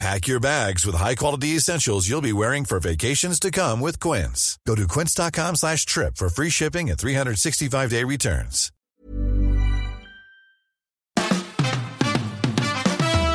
Pack your bags with high-quality essentials you'll be wearing for vacations to come with Quince. Go to quince.com slash trip for free shipping and 365-day returns.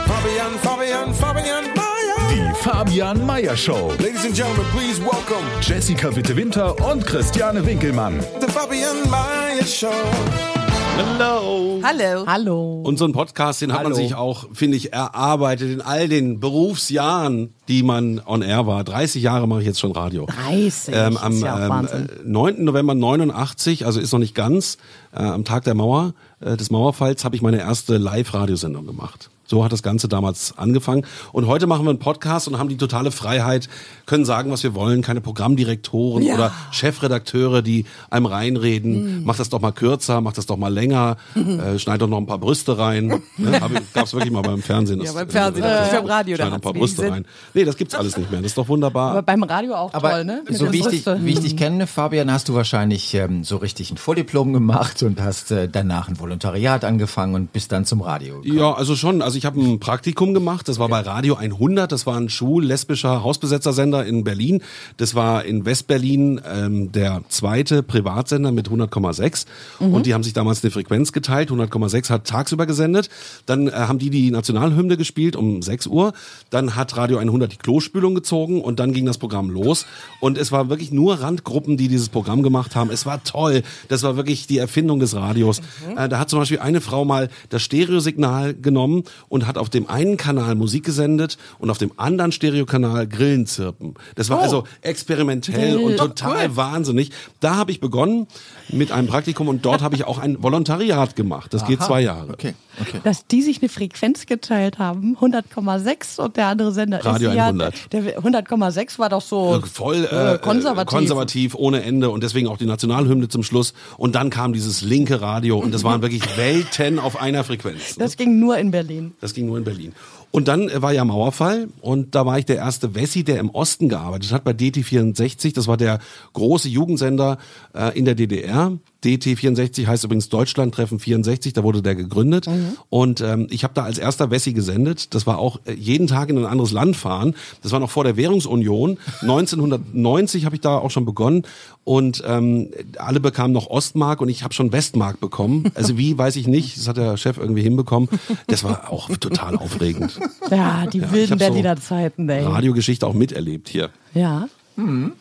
Fabian, Fabian, Fabian Mayer. Die Fabian Meyer Show. Ladies and gentlemen, please welcome Jessica Witte Winter und Christiane Winkelmann. the Fabian Meyer Show. Hallo. Hallo. Hallo. Unseren Podcast, den hat man Hallo. sich auch, finde ich, erarbeitet in all den Berufsjahren, die man on air war. 30 Jahre mache ich jetzt schon Radio. 30, Ähm, ist am ja auch ähm, Wahnsinn. äh, 9. November 89, also ist noch nicht ganz, äh, am Tag der Mauer, äh, des Mauerfalls, habe ich meine erste Live-Radiosendung gemacht. So hat das Ganze damals angefangen. Und heute machen wir einen Podcast und haben die totale Freiheit, können sagen, was wir wollen. Keine Programmdirektoren Ja. oder Chefredakteure, die einem reinreden. Mach das doch mal kürzer, mach das doch mal länger, äh, schneid doch noch ein paar Brüste rein. ne? Gab es wirklich mal beim Fernsehen. Ja, das- beim Fernsehen, das ist beim Radio, da Schneid noch ein paar Brüste wenig rein. Nee, das gibt's alles nicht mehr. Das ist doch wunderbar. Aber beim Radio auch Aber toll, ne? Mit so wie ich, wie ich dich kenne, Fabian, hast du wahrscheinlich ähm, so richtig ein Vordiplom gemacht und hast äh, danach ein Volontariat angefangen und bist dann zum Radio. gekommen. Ja, also schon. Also ich habe ein Praktikum gemacht. Das war bei Radio 100. Das war ein schwul-lesbischer Hausbesetzersender in Berlin. Das war in Westberlin ähm, der zweite Privatsender mit 100,6. Und die haben sich damals eine Frequenz geteilt. 100,6 hat tagsüber gesendet. Dann äh, haben die die Nationalhymne gespielt um 6 Uhr. Dann hat Radio 100 die Klospülung gezogen und dann ging das Programm los. Und es war wirklich nur Randgruppen, die dieses Programm gemacht haben. Es war toll. Das war wirklich die Erfindung des Radios. Äh, da hat zum Beispiel eine Frau mal das Stereosignal genommen und hat auf dem einen Kanal Musik gesendet und auf dem anderen Stereokanal Grillen zirpen. Das war also experimentell und total wahnsinnig. Da habe ich begonnen mit einem Praktikum und dort habe ich auch ein Volontariat gemacht. Das geht zwei Jahre. Okay, okay. Dass die sich eine Frequenz geteilt haben, 100,6 und der andere Sender Radio ist ja, 100. Der 100,6 war doch so voll äh, äh, konservativ. konservativ ohne Ende und deswegen auch die Nationalhymne zum Schluss und dann kam dieses linke Radio und das waren wirklich Welten auf einer Frequenz. Das ging nur in Berlin. Das ging nur in Berlin. Und dann äh, war ja Mauerfall und da war ich der erste Wessi, der im Osten gearbeitet hat bei DT64. Das war der große Jugendsender äh, in der DDR. DT64 heißt übrigens Deutschlandtreffen 64, da wurde der gegründet. Und ähm, ich habe da als erster Wessi gesendet. Das war auch äh, jeden Tag in ein anderes Land fahren. Das war noch vor der Währungsunion. 1990 habe ich da auch schon begonnen. Und ähm, alle bekamen noch Ostmark und ich habe schon Westmark bekommen. Also wie, weiß ich nicht. Das hat der Chef irgendwie hinbekommen. Das war auch total aufregend. Ja, die ich wilden hab so Berliner Zeiten, ey. Radiogeschichte auch miterlebt hier. Ja. Mhm.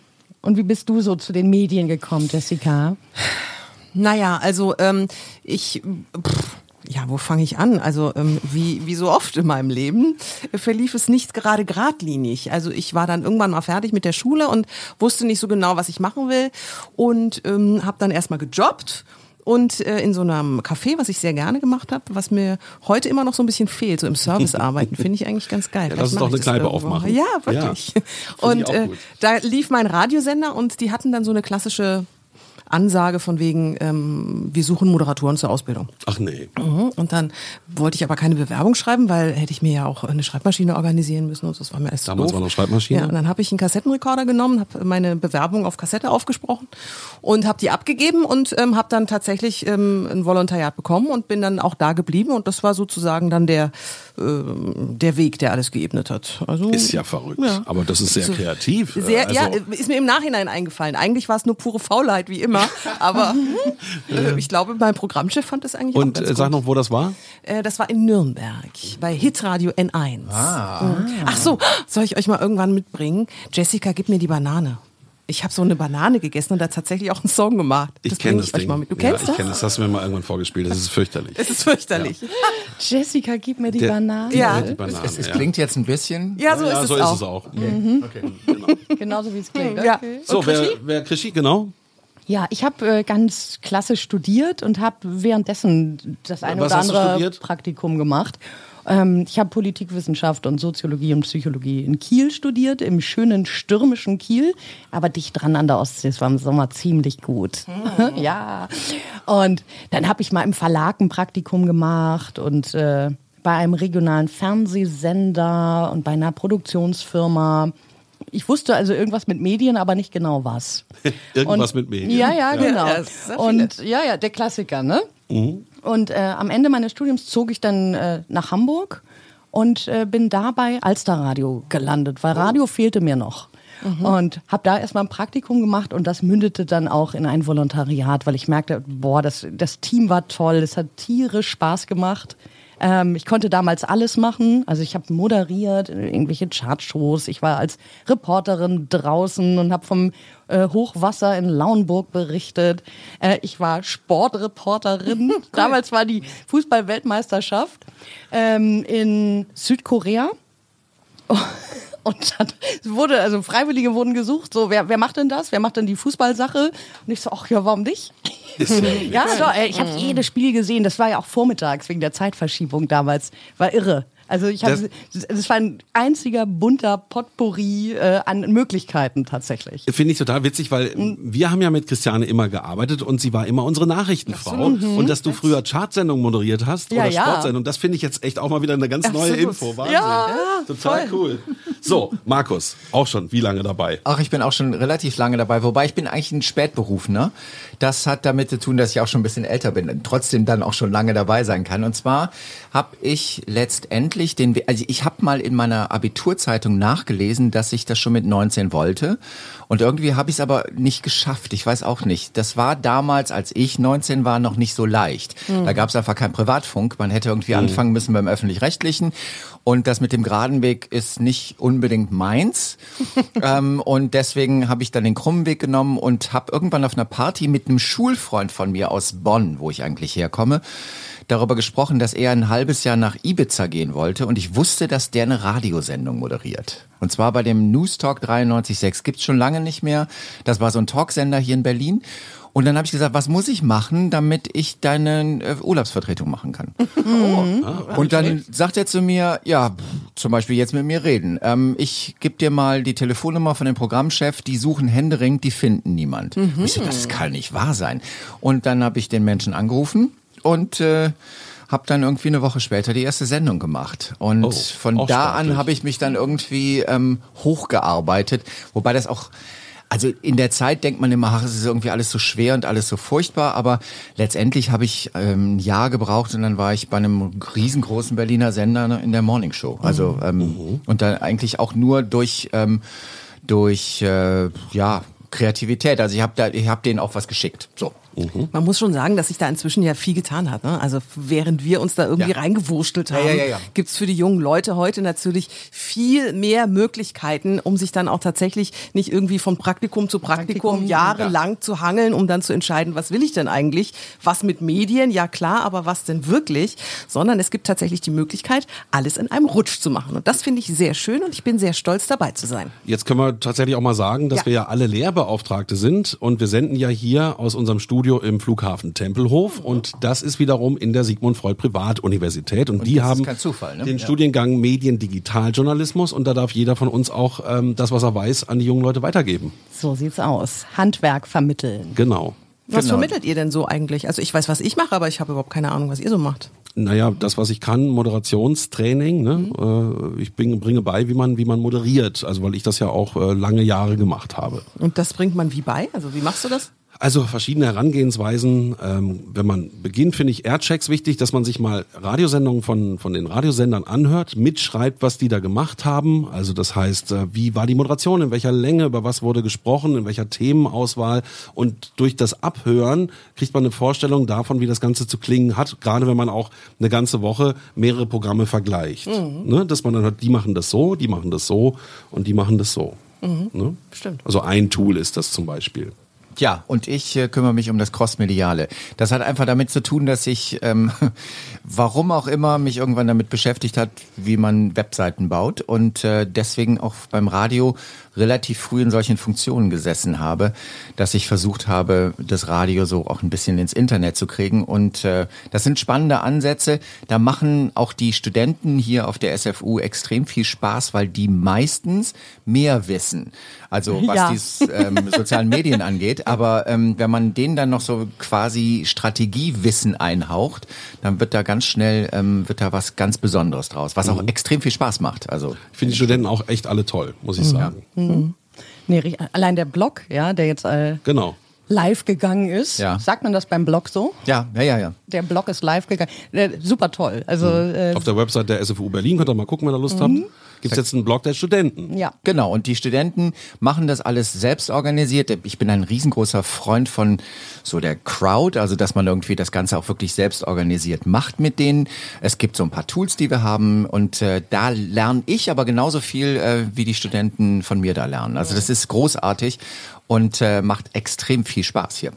Und wie bist du so zu den Medien gekommen, Jessica? Naja, also ähm, ich, pff, ja, wo fange ich an? Also ähm, wie, wie so oft in meinem Leben äh, verlief es nicht gerade geradlinig. Also ich war dann irgendwann mal fertig mit der Schule und wusste nicht so genau, was ich machen will und ähm, habe dann erstmal gejobbt. Und äh, in so einem Café, was ich sehr gerne gemacht habe, was mir heute immer noch so ein bisschen fehlt, so im Service arbeiten, finde ich eigentlich ganz geil. Ja, lass uns doch eine Kneipe aufmachen. Ja, wirklich. Ja, und äh, da lief mein Radiosender und die hatten dann so eine klassische Ansage von wegen, ähm, wir suchen Moderatoren zur Ausbildung. Ach nee. Mhm. Und dann wollte ich aber keine Bewerbung schreiben, weil hätte ich mir ja auch eine Schreibmaschine organisieren müssen und das war mir alles Damals doof. war noch Schreibmaschine? Ja, und dann habe ich einen Kassettenrekorder genommen, habe meine Bewerbung auf Kassette aufgesprochen und habe die abgegeben und ähm, habe dann tatsächlich ähm, ein Volontariat bekommen und bin dann auch da geblieben und das war sozusagen dann der ähm, der Weg, der alles geebnet hat. Also Ist ja verrückt. Ja. Aber das ist sehr So- kreativ. Sehr, also, ja, ist mir im Nachhinein eingefallen. Eigentlich war es nur pure Faulheit, wie immer. Aber äh, ich glaube, mein Programmchef fand das eigentlich auch Und ganz äh, sag noch, wo das war? Äh, das war in Nürnberg bei Hitradio N1. Ah. Ach so, soll ich euch mal irgendwann mitbringen? Jessica, gib mir die Banane. Ich habe so eine Banane gegessen und da tatsächlich auch einen Song gemacht. Ich Das kenne bring das ich euch Ding. mal mit. Du ja, kennst ich das? kenne das. Hast du mir mal irgendwann vorgespielt. Das ist fürchterlich. Es ist fürchterlich. Jessica, gib mir die Der- Banane. Ja. Die Banane, Es, es ja. klingt jetzt ein bisschen. Ja, so ja, ist so es ist auch. es auch. Genauso wie es klingt. Ja. Okay. So, wer, wer Krischi, genau? Ja, ich habe äh, ganz klassisch studiert und habe währenddessen das eine Was oder andere? Praktikum gemacht. Ähm, ich habe Politikwissenschaft und Soziologie und Psychologie in Kiel studiert, im schönen stürmischen Kiel, aber dicht dran an der Ostsee. Es war im Sommer ziemlich gut. ja. Und dann habe ich mal im Verlag ein Praktikum gemacht und äh, bei einem regionalen Fernsehsender und bei einer Produktionsfirma. Ich wusste also irgendwas mit Medien, aber nicht genau was. Irgendwas Und- mit Medien. Ja, ja, genau. Ja, und ja, ja, der Klassiker, ne? Und äh, am Ende meines Studiums zog ich dann äh, nach Hamburg und äh, bin dabei Alsterradio gelandet, weil Radio fehlte mir noch. Und habe da erstmal ein Praktikum gemacht und das mündete dann auch in ein Volontariat, weil ich merkte, boah, das, das Team war toll, es hat tierisch Spaß gemacht. Ähm, ich konnte damals alles machen. Also ich habe moderiert, irgendwelche Chartshows. Ich war als Reporterin draußen und habe vom äh, Hochwasser in Lauenburg berichtet. Äh, ich war Sportreporterin. damals war die Fußball-Weltmeisterschaft ähm, in Südkorea. Und dann wurde, also Freiwillige wurden gesucht, so, wer, wer macht denn das? Wer macht denn die Fußballsache? Und ich so, ach ja, warum nicht? ja, so, ich habe jedes Spiel gesehen. Das war ja auch vormittags wegen der Zeitverschiebung damals. War irre. Also ich habe, es war ein einziger bunter Potpourri äh, an Möglichkeiten tatsächlich. Finde ich total witzig, weil wir haben ja mit Christiane immer gearbeitet und sie war immer unsere Nachrichtenfrau. Und dass du früher Chartsendungen moderiert hast Ja, oder ja. Sportsendungen, das finde ich jetzt echt auch mal wieder eine ganz neue Absolut. Info. Wahnsinn. Ja, total cool. So, Markus, auch schon wie lange dabei? Ach, ich bin auch schon relativ lange dabei, wobei ich bin eigentlich ein Spätberufener. Das hat damit zu tun, dass ich auch schon ein bisschen älter bin und trotzdem dann auch schon lange dabei sein kann. Und zwar habe ich letztendlich den, We- also ich habe mal in meiner Abiturzeitung nachgelesen, dass ich das schon mit 19 wollte. Und irgendwie habe ich es aber nicht geschafft. Ich weiß auch nicht. Das war damals, als ich 19 war, noch nicht so leicht. Da gab es einfach keinen Privatfunk. Man hätte irgendwie anfangen müssen beim öffentlich-rechtlichen. Und das mit dem geraden Weg ist nicht unbedingt meins. ähm, und deswegen habe ich dann den krummen Weg genommen und habe irgendwann auf einer Party mit einem Schulfreund von mir aus Bonn, wo ich eigentlich herkomme, darüber gesprochen, dass er ein halbes Jahr nach Ibiza gehen wollte und ich wusste, dass der eine Radiosendung moderiert. Und zwar bei dem News Talk 93.6. Gibt's schon lange nicht mehr. Das war so ein Talksender hier in Berlin. Und dann habe ich gesagt, was muss ich machen, damit ich deine äh, Urlaubsvertretung machen kann? Und dann sagt er zu mir, ja, zum Beispiel jetzt mit mir reden. Ähm, ich gebe dir mal die Telefonnummer von dem Programmchef, die suchen händeringend, die finden niemand. Und Ich so, das kann nicht wahr sein. Und dann habe ich den Menschen angerufen und äh, habe dann irgendwie eine Woche später die erste Sendung gemacht. Und Oh, von da an habe ich mich dann irgendwie ähm, hochgearbeitet, wobei das auch also in der Zeit denkt man immer, ach, es ist irgendwie alles so schwer und alles so furchtbar, aber letztendlich habe ich ähm, ein Jahr gebraucht und dann war ich bei einem riesengroßen Berliner Sender in der Morning Show. Also ähm, und dann eigentlich auch nur durch ähm, durch äh, ja Kreativität. Also ich habe da ich habe denen auch was geschickt. So. Man muss schon sagen, dass sich da inzwischen ja viel getan hat. Ne? Also während wir uns da irgendwie Ja. reingewurstelt haben, Ja, ja, ja, ja. gibt's für die jungen Leute heute natürlich viel mehr Möglichkeiten, um sich dann auch tatsächlich nicht irgendwie von Praktikum zu Praktikum, Praktikum, jahrelang zu hangeln, um dann zu entscheiden, was will ich denn eigentlich? Was mit Medien? Ja klar, aber was denn wirklich? Sondern es gibt tatsächlich die Möglichkeit, alles in einem Rutsch zu machen. Und das finde ich sehr schön und ich bin sehr stolz dabei zu sein. Jetzt können wir tatsächlich auch mal sagen, dass Ja. wir ja alle Lehrbeauftragte sind und wir senden ja hier aus unserem Studio im Flughafen Tempelhof und das ist wiederum in der Sigmund Freud Privatuniversität und, die das ist haben kein Zufall, ne? den Ja. Studiengang Mediendigitaljournalismus und da darf jeder von uns auch ähm, das, was er weiß, an die jungen Leute weitergeben. So sieht's aus. Handwerk vermitteln. Genau. Was Genau. vermittelt ihr denn so eigentlich? Also ich weiß, was ich mache, aber ich habe überhaupt keine Ahnung, was ihr so macht. Naja, das, was ich kann, Moderationstraining. Ne? Äh, ich bringe, bringe bei, wie man, wie man moderiert. Also weil ich das ja auch äh, lange Jahre gemacht habe. Und das bringt man wie bei? Also wie machst du das? Also verschiedene Herangehensweisen. Ähm, wenn man beginnt, finde ich Airchecks wichtig, dass man sich mal Radiosendungen von, von den Radiosendern anhört, mitschreibt, was die da gemacht haben. Also das heißt, äh, wie war die Moderation, in welcher Länge, über was wurde gesprochen, in welcher Themenauswahl. Und durch das Abhören kriegt man eine Vorstellung davon, wie das Ganze zu klingen hat, gerade wenn man auch eine ganze Woche mehrere Programme vergleicht. Ne? Dass man dann hört, die machen das so, die machen das so und die machen das so. Ne? Stimmt. Also ein Tool ist das zum Beispiel. Ja, und ich äh, kümmere mich um das Crossmediale. Das hat einfach damit zu tun, dass ich, ähm, warum auch immer, mich irgendwann damit beschäftigt hat, wie man Webseiten baut und äh, deswegen auch beim Radio relativ früh in solchen Funktionen gesessen habe, dass ich versucht habe, das Radio so auch ein bisschen ins Internet zu kriegen. Und äh, das sind spannende Ansätze. Da machen auch die Studenten hier auf der SFU extrem viel Spaß, weil die meistens mehr wissen. Also was Ja. die ähm, sozialen Medien angeht. Aber ähm, wenn man denen dann noch so quasi Strategiewissen einhaucht, dann wird da ganz schnell ähm, wird da was ganz Besonderes draus, was auch extrem viel Spaß macht. Also Ich finde die Studenten auch echt alle toll, muss ich sagen. Nee, ri- allein der Blog, ja, der jetzt äh, Genau. live gegangen ist. Ja. Sagt man das beim Blog so? ja, ja, ja, ja. Der Blog ist live gegangen. Äh, super toll. Also äh, Auf der Website der SFU Berlin könnt ihr mal gucken, wenn ihr Lust habt. Gibt es jetzt einen Blog der Studenten. ja. Genau, und die Studenten machen das alles selbst organisiert. Ich bin ein riesengroßer Freund von so der Crowd, also dass man irgendwie das Ganze auch wirklich selbst organisiert macht mit denen. Es gibt so ein paar Tools, die wir haben und äh, da lerne ich aber genauso viel, äh, wie die Studenten von mir da lernen. Also das ist großartig und äh, macht extrem viel Spaß hier.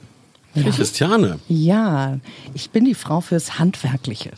Christiane. Ja, ich bin die Frau fürs Handwerkliche.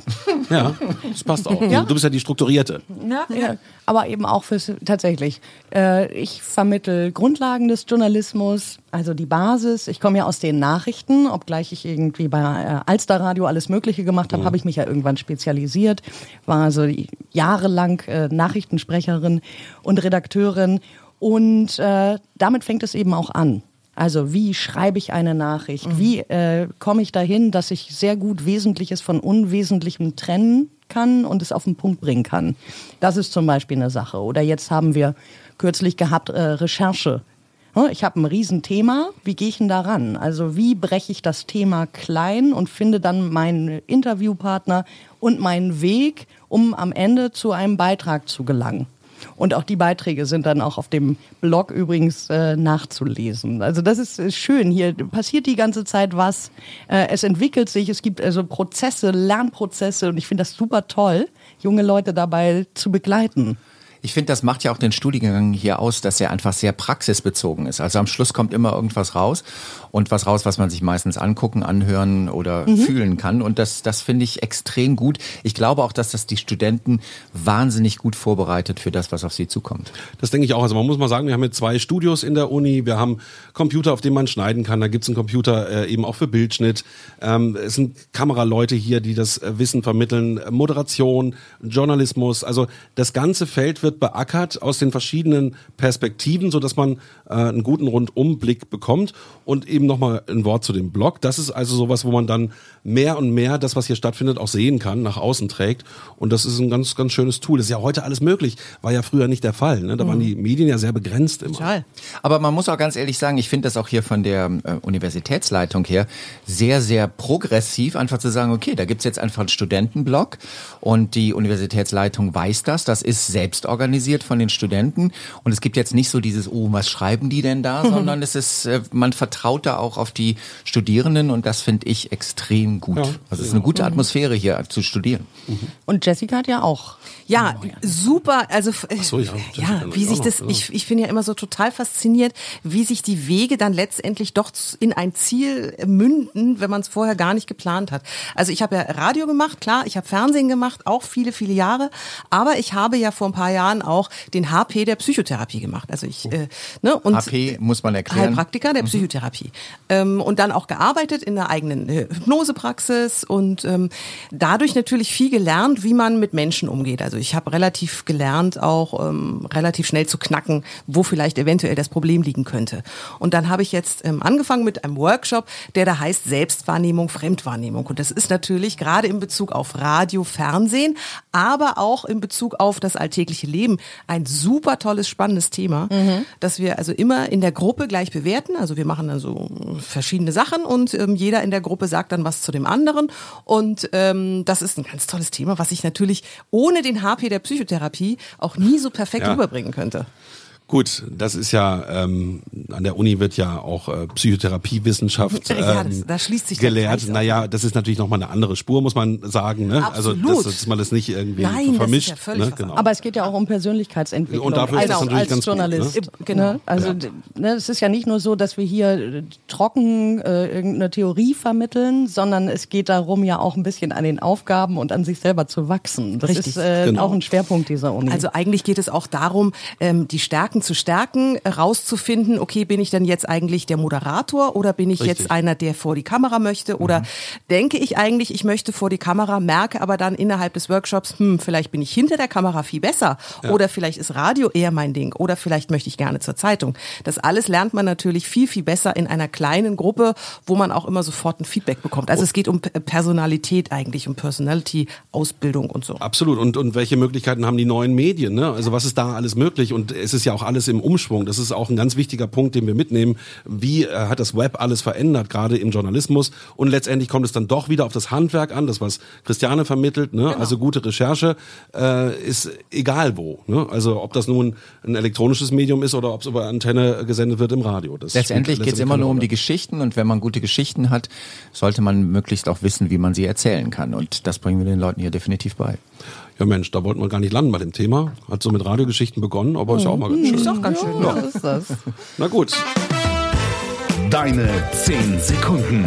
Ja, das passt auch. Du bist ja die Strukturierte. Ja, aber eben auch fürs tatsächlich. Äh, ich vermittel Grundlagen des Journalismus, also die Basis. Ich komme ja aus den Nachrichten, obgleich ich irgendwie bei äh, Alsterradio alles Mögliche gemacht habe, habe ich mich ja irgendwann spezialisiert, war also jahrelang äh, Nachrichtensprecherin und Redakteurin und äh, damit fängt es eben auch an. Also wie schreibe ich eine Nachricht? Wie äh, komme ich dahin, dass ich sehr gut Wesentliches von Unwesentlichem trennen kann und es auf den Punkt bringen kann? Das ist zum Beispiel eine Sache. Oder jetzt haben wir kürzlich gehabt äh, Recherche. Ne, Ich habe ein Riesenthema. Wie gehe ich denn da ran? Also wie breche ich das Thema klein und finde dann meinen Interviewpartner und meinen Weg, um am Ende zu einem Beitrag zu gelangen? Und auch die Beiträge sind dann auch auf dem Blog übrigens äh, nachzulesen. Also das ist äh, schön. Hier passiert die ganze Zeit was. Äh, es entwickelt sich. Es gibt also Prozesse, Lernprozesse. Und ich finde das super toll, junge Leute dabei zu begleiten. Ich finde, das macht ja auch den Studiengang hier aus, dass er einfach sehr praxisbezogen ist. Also am Schluss kommt immer irgendwas raus und was raus, was man sich meistens angucken, anhören oder fühlen kann. Und das, das finde ich extrem gut. Ich glaube auch, dass das die Studenten wahnsinnig gut vorbereitet für das, was auf sie zukommt. Das denke ich auch. Also man muss mal sagen, wir haben jetzt zwei Studios in der Uni. Wir haben Computer, auf denen man schneiden kann. Da gibt's einen Computer äh, eben auch für Bildschnitt. Ähm, es sind Kameraleute hier, die das äh, Wissen vermitteln. Moderation, Journalismus. Also das ganze Feld wird beackert aus den verschiedenen Perspektiven, so dass man äh, einen guten Rundumblick bekommt. Und eben nochmal ein Wort zu dem Blog. Das ist also sowas, wo man dann mehr und mehr das, was hier stattfindet, auch sehen kann, nach außen trägt. Und das ist ein ganz, ganz schönes Tool. Das ist ja heute alles möglich. War ja früher nicht der Fall. Ne? Da waren die Medien ja sehr begrenzt immer. Total. Aber man muss auch ganz ehrlich sagen, ich finde das auch hier von der äh, Universitätsleitung her sehr, sehr progressiv, einfach zu sagen, okay, da gibt's jetzt einfach einen Studentenblock und die Universitätsleitung weiß das, das ist selbst organisiert von den Studenten und es gibt jetzt nicht so dieses, oh, was schreiben die denn da, sondern es ist, äh, man vertraut da auch auf die Studierenden und das finde ich extrem gut. Ja, also es ist eine gute Atmosphäre hier zu studieren. Und Jessica hat ja auch. Ja, super. Also so, ja, ja, wie sich noch, das, genau. ich, ich bin ja immer so total fasziniert, wie sich die Wege dann letztendlich doch in ein Ziel münden, wenn man es vorher gar nicht geplant hat. Also ich habe ja Radio gemacht, klar, ich habe Fernsehen gemacht, auch viele, viele Jahre, aber ich habe ja vor ein paar Jahren auch den HP der Psychotherapie gemacht. Also ich, äh, ne, und HP muss man erklären. Heilpraktiker der Psychotherapie. Ähm, und dann auch gearbeitet in der eigenen äh, Hypnosepraxis und ähm, dadurch natürlich viel gelernt, wie man mit Menschen umgeht. Also ich habe relativ gelernt, auch ähm, relativ schnell zu knacken, wo vielleicht eventuell das Problem liegen könnte. Und dann habe ich jetzt ähm, angefangen mit einem Workshop, der da heißt Selbstwahrnehmung, Fremdwahrnehmung. Und das ist natürlich gerade in Bezug auf Radio, Fernsehen, aber auch in Bezug auf das alltägliche Leben ein super tolles, spannendes Thema, dass wir also immer in der Gruppe gleich bewerten. Also wir machen dann so verschiedene Sachen und ähm, jeder in der Gruppe sagt dann was zu dem anderen. Und ähm, das ist ein ganz tolles Thema, was ich natürlich ohne den HP der Psychotherapie auch nie so perfekt Ja. rüberbringen könnte. Gut, das ist ja, ähm, an der Uni wird ja auch äh, Psychotherapiewissenschaft ähm, Ja, das- da schließt sich gelehrt. Naja, das ist natürlich nochmal eine andere Spur, muss man sagen. Ne? Also, Absolut. dass, dass man das nicht irgendwie Nein, das ist vermischt. ja völlig ne? genau. Aber es geht ja auch um Persönlichkeitsentwicklung. Und dafür ist als, das natürlich als ganz gut, Journalist. ne? Genau. Also d- ne, es ist ja nicht nur so, dass wir hier äh, trocken äh, irgendeine Theorie vermitteln, sondern es geht darum, ja auch ein bisschen an den Aufgaben und an sich selber zu wachsen. Das Richtig. ist äh, Genau. auch ein Schwerpunkt dieser Uni. Also eigentlich geht es auch darum, ähm, die Stärken zu stärken, rauszufinden, okay, bin ich denn jetzt eigentlich der Moderator oder bin ich Richtig. jetzt einer, der vor die Kamera möchte oder denke ich eigentlich, ich möchte vor die Kamera, merke aber dann innerhalb des Workshops, hm, vielleicht bin ich hinter der Kamera viel besser oder vielleicht ist Radio eher mein Ding oder vielleicht möchte ich gerne zur Zeitung. Das alles lernt man natürlich viel, viel besser in einer kleinen Gruppe, wo man auch immer sofort ein Feedback bekommt. Also es geht um Personalität eigentlich, um Personality, Ausbildung und so. Absolut. Und, und welche Möglichkeiten haben die neuen Medien? Ne? Also was ist da alles möglich? Und es ist ja auch alles im Umschwung. Das ist auch ein ganz wichtiger Punkt, den wir mitnehmen. Wie äh, hat das Web alles verändert, gerade im Journalismus? Und letztendlich kommt es dann doch wieder auf das Handwerk an, das was Christiane vermittelt. Ne? Also gute Recherche äh, ist egal wo. Ne? Also ob das nun ein elektronisches Medium ist oder ob es über Antenne gesendet wird im Radio. Das Letztendlich geht es immer nur um die Geschichten und wenn man gute Geschichten hat, sollte man möglichst auch wissen, wie man sie erzählen kann. Und das bringen wir den Leuten hier definitiv bei. Ja Mensch, da wollten wir gar nicht landen bei dem Thema. Hat so mit Radiogeschichten begonnen, aber ist ja auch mal ganz schön. Ist auch ganz schön. ja, so ist das. Na gut. Deine 10 Sekunden.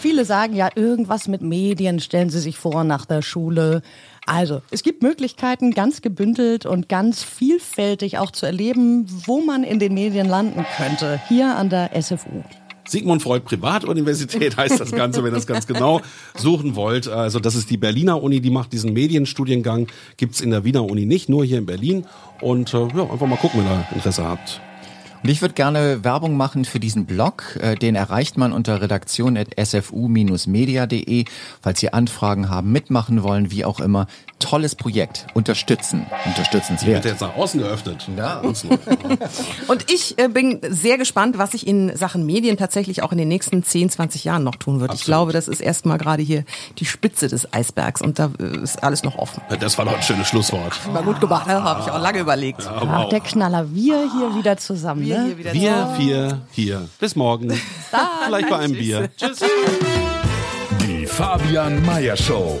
Viele sagen ja irgendwas mit Medien, stellen Sie sich vor nach der Schule. Also, es gibt Möglichkeiten, ganz gebündelt und ganz vielfältig auch zu erleben, wo man in den Medien landen könnte. Hier an der SFU. Sigmund Freud Privatuniversität heißt das Ganze, wenn ihr das ganz genau suchen wollt. Also das ist die Berliner Uni, die macht diesen Medienstudiengang. Gibt's in der Wiener Uni nicht, nur hier in Berlin. Und äh, ja, einfach mal gucken, wenn ihr Interesse habt. Und ich würde gerne Werbung machen für diesen Blog. Äh, Den erreicht man unter redaktion.sfu-media.de. Falls Sie Anfragen haben, mitmachen wollen, wie auch immer. Tolles Projekt. Unterstützen. Wird Unterstützenswert. jetzt nach außen geöffnet. Ja. Und ich äh, bin sehr gespannt, was sich in Sachen Medien tatsächlich auch in den nächsten 10, 20 Jahren noch tun wird. Ich glaube, das ist erstmal gerade hier die Spitze des Eisbergs und da äh, ist alles noch offen. Das war doch ein schönes Schlusswort. War gut gemacht, ne? habe ich auch lange überlegt. Ach, der Knaller, wir hier wieder zusammen. Wir ne? hier wieder Wir vier hier. Bis morgen. Vielleicht bei einem Bier. Tschüss. Die Fabian Meyer Show.